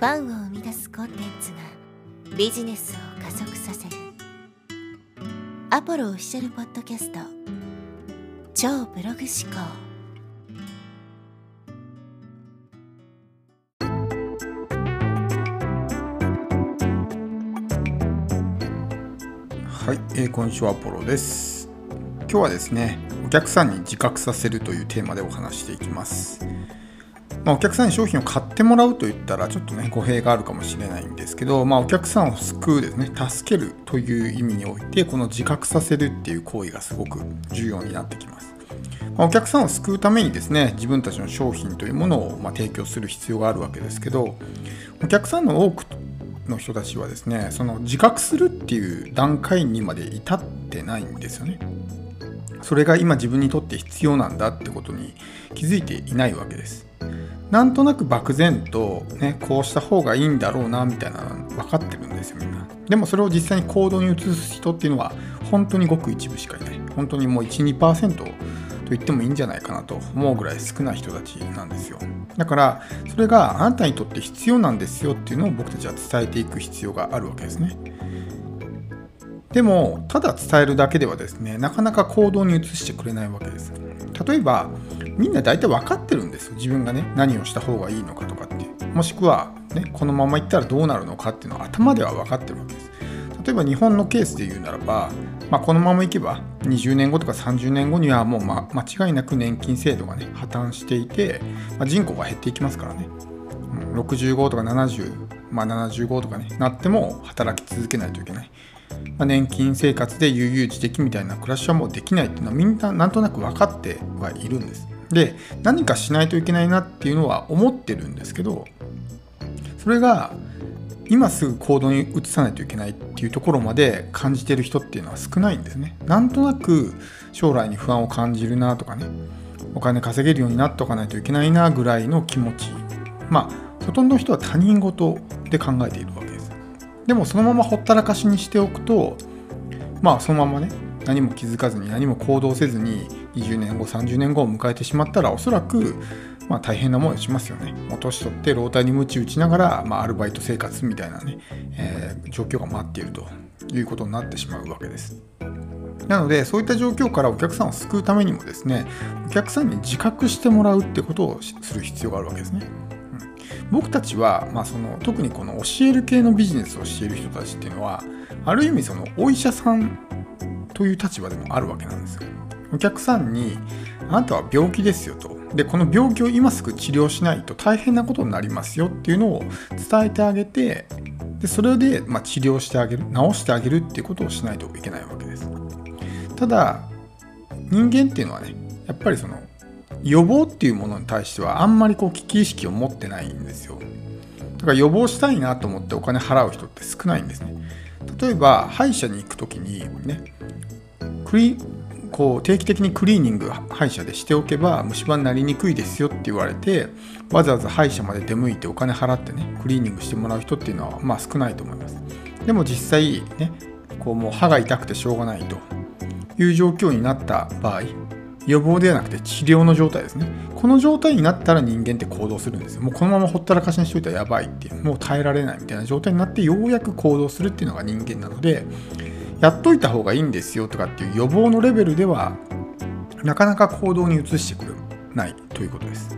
ファンを生み出すコンテンツがビジネスを加速させる。アポロオフィシャルポッドキャスト。超ブログ思考。はい、えーこんにちはアポロです。今日はですねお客さんに自覚させるというテーマでお話していきます。まあ、お客さんに商品を買ってもらうといったらちょっとね語弊があるかもしれないんですけど、まあ、お客さんを救うですね助けるという意味においてこの自覚させるっていう行為がすごく重要になってきます、まあ、お客さんを救うためにですね自分たちの商品というものをま提供する必要があるわけですけどお客さんの多くの人たちはですねその自覚するっていう段階にまで至ってないんですよね。それが今自分にとって必要なんだってことに気づいていないわけです。なんとなく漠然と、ね、こうした方がいいんだろうなみたいなの分かってるんですよみんな。でもそれを実際に行動に移す人っていうのは本当にごく一部しかいない。本当にもう12%と言ってもいいんじゃないかなと思うぐらい少ない人たちなんですよ。だからそれがあなたにとって必要なんですよっていうのを僕たちは伝えていく必要があるわけですね。でもただ伝えるだけではですねなかなか行動に移してくれないわけです。例えばみんな大体分かってるんですよ。自分がね何をした方がいいのかとかってもしくは、ね、このままいったらどうなるのかっていうのは頭では分かってるわけです。例えば日本のケースで言うならば、まあ、このままいけば20年後とか30年後にはもう、ま、間違いなく年金制度がね破綻していて、まあ、人口が減っていきますからね。65とか70、まあ、75とかねなっても働き続けないといけない。まあ、年金生活で悠々自適みたいな暮らしはもうできないっていうのはみんななんとなく分かってはいるんです。で何かしないといけないなっていうのは思ってるんですけどそれが今すぐ行動に移さないといけないっていうところまで感じてる人っていうのは少ないんですね。なんとなく将来に不安を感じるなとかねお金稼げるようになっておかないといけないなぐらいの気持ちまあほとんどの人は他人事で考えているわけで。もそのままほったらかしにしておくとまあそのままね何も気づかずに何も行動せずに20年後30年後を迎えてしまったらおそらくまあ大変な思いをしますよね。もう年取って老体に鞭打ちながら、まあ、アルバイト生活みたいなね、えー、状況が待っているということになってしまうわけです。なのでそういった状況からお客さんを救うためにもですねお客さんに自覚してもらうってことをする必要があるわけですね。僕たちは、まあ、その特にこの教える系のビジネスをしている人たちっていうのはある意味そのお医者さんという立場でもあるわけなんですよ。お客さんにあなたは病気ですよと。でこの病気を今すぐ治療しないと大変なことになりますよっていうのを伝えてあげてでそれで、まあ、治療してあげる治してあげるっていうことをしないといけないわけですただ人間っていうのはねやっぱりその予防っていうものに対してはあんまりこう危機意識を持ってないんですよ。だから予防したいなと思ってお金払う人って少ないんですね。例えば歯医者に行く時にねクリこう定期的にクリーニング歯医者でしておけば虫歯になりにくいですよって言われてわざわざ歯医者まで出向いてお金払ってねクリーニングしてもらう人っていうのはまあ少ないと思います。でも実際ねこうもう歯が痛くてしょうがないという状況になった場合予防ではなくて治療の状態ですね。この状態になったら人間って行動するんですよ。もうこのままほったらかしにしといたらやばいっていう。もう耐えられないみたいな状態になってようやく行動するっていうのが人間なのでやっといた方がいいんですよとかっていう予防のレベルではなかなか行動に移してくれないということです、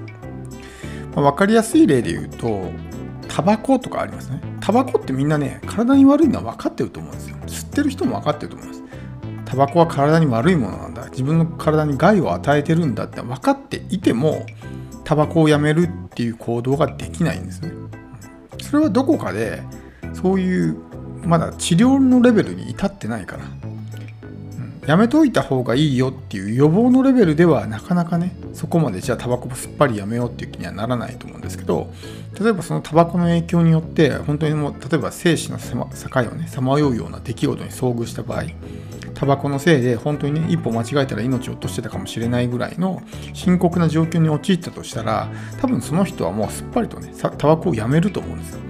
まあ、分かりやすい例で言うとタバコとかありますね。タバコってみんなね体に悪いのは分かってると思うんですよ。吸ってる人も分かってると思います。タバコは体に悪いもの自分の体に害を与えてるんだって分かっていてもタバコをやめるっていう行動ができないんですね。それはどこかでそういうまだ治療のレベルに至ってないから、うん、やめといた方がいいよっていう予防のレベルではなかなかねそこまでじゃあタバコもすっぱりやめようっていう気にはならないと思うんですけど例えばそのタバコの影響によって本当にもう例えば生死の境をねさまようような出来事に遭遇した場合タバコのせいで本当にね一歩間違えたら命を落としてたかもしれないぐらいの深刻な状況に陥ったとしたら多分その人はもうすっぱりとねタバコをやめると思うんですよ。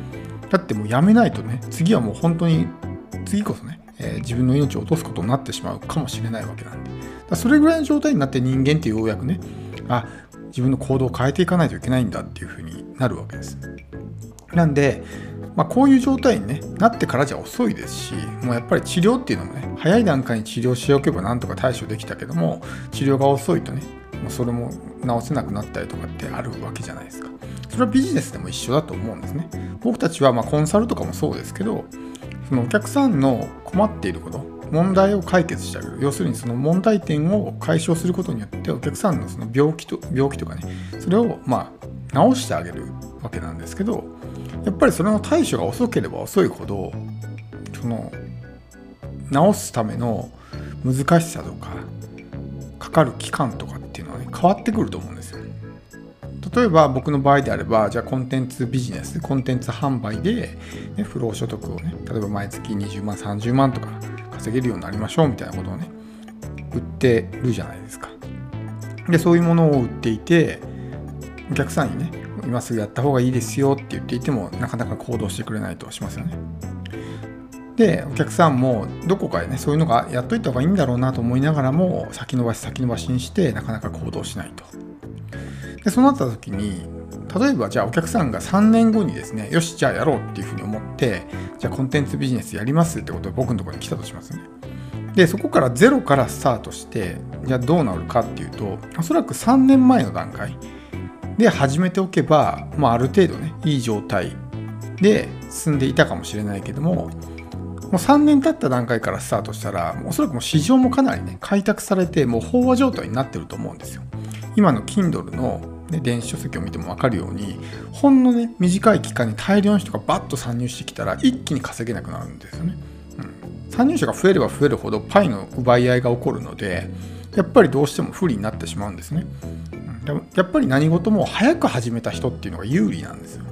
だってもうやめないとね次はもう本当に次こそね、えー、自分の命を落とすことになってしまうかもしれないわけなんで。だそれぐらいの状態になって人間ってようやくねあ自分の行動を変えていかないといけないんだっていうふうになるわけです。なんで、まあ、こういう状態に、ね、なってからじゃ遅いですしもうやっぱり治療っていうのもね早い段階に治療しておけばなんとか対処できたけども治療が遅いとねもうそれも治せなくなったりとかってあるわけじゃないですか。それはビジネスでも一緒だと思うんですね。僕たちはまコンサルとかもそうですけどそのお客さんの困っていること問題を解決してあげる。要するにその問題点を解消することによってお客さんのその病気と病気とかねそれをまあ治してあげるわけなんですけどやっぱりそれの対処が遅ければ遅いほどその治すための難しさとかかかる期間とかっていうのはね変わってくると思うんですよ。例えば僕の場合であればじゃあコンテンツビジネスコンテンツ販売で、ね、不労所得をね例えば毎月20万30万とか稼げるようになりましょうみたいなことをね売ってるじゃないですか。でそういうものを売っていてお客さんにね今すぐやった方がいいですよって言っていてもなかなか行動してくれないとしますよね。でお客さんもどこかでねそういうのがやっといた方がいいんだろうなと思いながらも先延ばし先延ばしにしてなかなか行動しないと。でそうなった時に例えばじゃあお客さんが3年後にですねよしじゃあやろうっていうふうに思ってじゃあコンテンツビジネスやりますってことで僕のところに来たとしますね。でそこからゼロからスタートしてじゃあどうなるかっていうとおそらく3年前の段階で始めておけば、まあ、ある程度ねいい状態で進んでいたかもしれないけどももう3年経った段階からスタートしたらおそらくもう市場もかなりね開拓されてもう飽和状態になってると思うんですよ。今の Kindle の、ね、電子書籍を見ても分かるようにほんのね短い期間に大量の人がバッと参入してきたら一気に稼げなくなるんですよね、うん、参入者が増えれば増えるほどパイの奪い合いが起こるのでやっぱりどうしても不利になってしまうんですね。やっぱり何事も早く始めた人っていうのが有利なんですよ。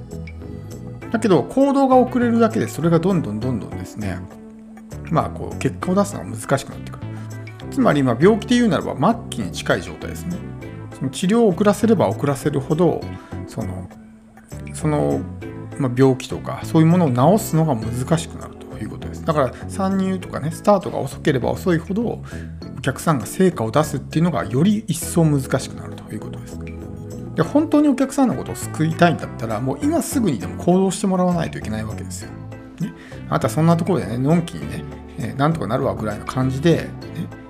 だけど行動が遅れるだけでそれがどんどんどんどんですね。まあこう結果を出すのが難しくなってくる。つまり今病気で言うならば末期に近い状態ですね。その治療を遅らせれば遅らせるほどそのその、まあ、病気とかそういうものを治すのが難しくなるということです。だから参入とかねスタートが遅ければ遅いほどお客さんが成果を出すっていうのがより一層難しくなると。いうことです。で本当にお客さんのことを救いたいんだったらもう今すぐにでも行動してもらわないといけないわけですよ。ね、あなたそんなところでねのんきにね、えー、なんとかなるわぐらいの感じで、ね、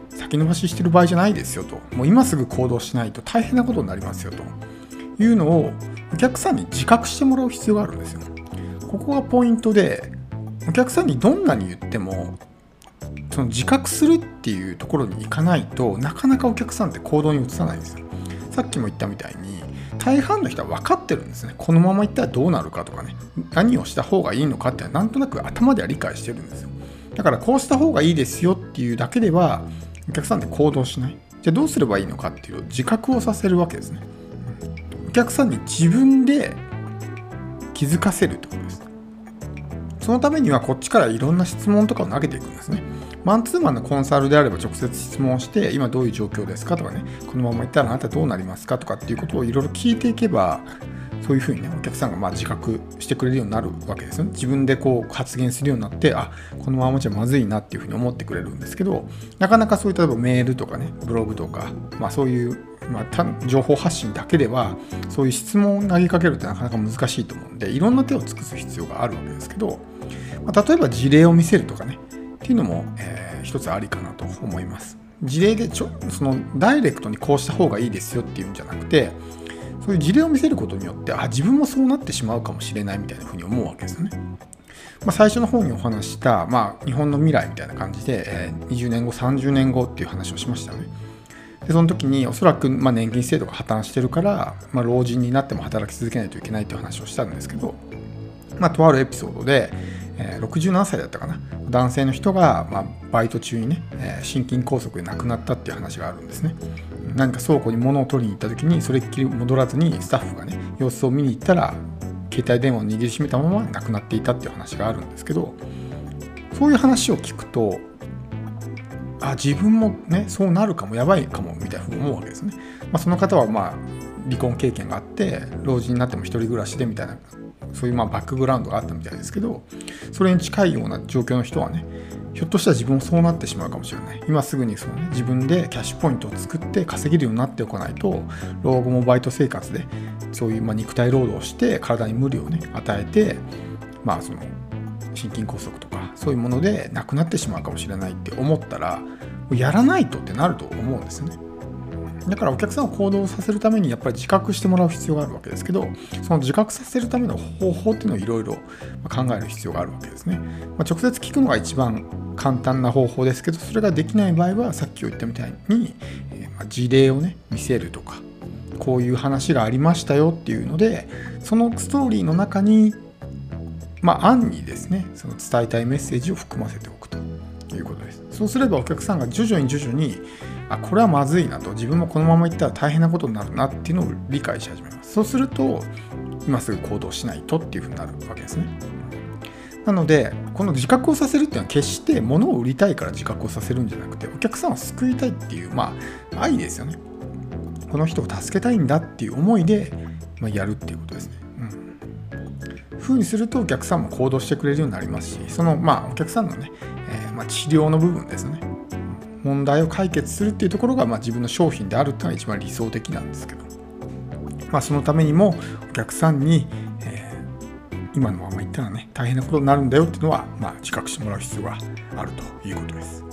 先延ばししてる場合じゃないですよともう今すぐ行動しないと大変なことになりますよというのをお客さんに自覚してもらう必要があるんですよ。ここがポイントでお客さんにどんなに言ってもその自覚するっていうところに行かないとなかなかお客さんって行動に移さないんですよ。さっきも言ったみたいに大半の人は分かってるんですね。このまま行ったらどうなるかとかね何をした方がいいのかってなんとなく頭では理解してるんですよ。だからこうした方がいいですよっていうだけではお客さんって行動しない。じゃあどうすればいいのかっていう自覚をさせるわけですね。お客さんに自分で気づかせるってことです。そのためにはこっちからいろんな質問とかを投げていくんですね。マンツーマンのコンサルであれば直接質問して今どういう状況ですかとかねこのままいったらあなたどうなりますかとかっていうことをいろいろ聞いていけばそういうふうにねお客さんがまあ自覚してくれるようになるわけですよね。自分でこう発言するようになってあこのままじゃまずいなっていうふうに思ってくれるんですけどなかなかそういったメールとかねブログとか、まあ、そういうまあ、情報発信だけではそういう質問を投げかけるってなかなか難しいと思うんでいろんな手を尽くす必要があるわけですけど、まあ、例えば事例を見せるとかねいうのも、えー、一つありかなと思います。事例でちょそのダイレクトにこうした方がいいですよっていうんじゃなくてそういう事例を見せることによってあ自分もそうなってしまうかもしれないみたいなふうに思うわけですよね。まあ、最初の方にお話した、まあ、日本の未来みたいな感じで、えー、20年後30年後っていう話をしましたよね。でその時におそらく、まあ、年金制度が破綻してるから、まあ、老人になっても働き続けないといけないという話をしたんですけど、まあ、とあるエピソードで、え、67歳だったかな。男性の人が、まあ、バイト中にね、え、心筋梗塞で亡くなったっていう話があるんですね。何か倉庫に物を取りに行った時にそれっきり戻らずにスタッフがね様子を見に行ったら携帯電話を握りしめたまま亡くなっていたっていう話があるんですけどそういう話を聞くとあ自分もねそうなるかもやばいかもみたいなふうに思うわけですね、まあ、その方はまあ離婚経験があって老人になっても一人暮らしでみたいなそういうまあバックグラウンドがあったみたいですけどそれに近いような状況の人はねひょっとしたら自分もそうなってしまうかもしれない今すぐにその、ね、自分でキャッシュポイントを作って稼げるようになっておかないと老後もバイト生活でそういうまあ肉体労働をして体に無理をね与えてまあその心筋梗塞とかそういうもので亡くなってしまうかもしれないって思ったらやらないとってなると思うんですよね。だからお客さんを行動させるためにやっぱり自覚してもらう必要があるわけですけどその自覚させるための方法っていうのをいろいろ考える必要があるわけですね。まあ、直接聞くのが一番簡単な方法ですけどそれができない場合はさっき言ったみたいに、えー、ま事例をね見せるとかこういう話がありましたよっていうのでそのストーリーの中にまあ案にですねその伝えたいメッセージを含ませておくということですそうすればお客さんが徐々に徐々にあこれはまずいなと。自分もこのままいったら大変なことになるなっていうのを理解し始めます。そうすると今すぐ行動しないとっていうふうになるわけですね。なのでこの自覚をさせるっていうのは決して物を売りたいから自覚をさせるんじゃなくてお客さんを救いたいっていうまあ愛ですよね。この人を助けたいんだっていう思いで、まやるっていうことですね。ふうにするとお客さんも行動してくれるようになりますしそのまあお客さんのね、えー、まあ、治療の部分ですね。問題を解決するっていうところが、まあ、自分の商品であるっていうのが一番理想的なんですけど、まあ、そのためにもお客さんにえ、今のまま言ったらね大変なことになるんだよっていうのは、まあ、自覚してもらう必要があるということです。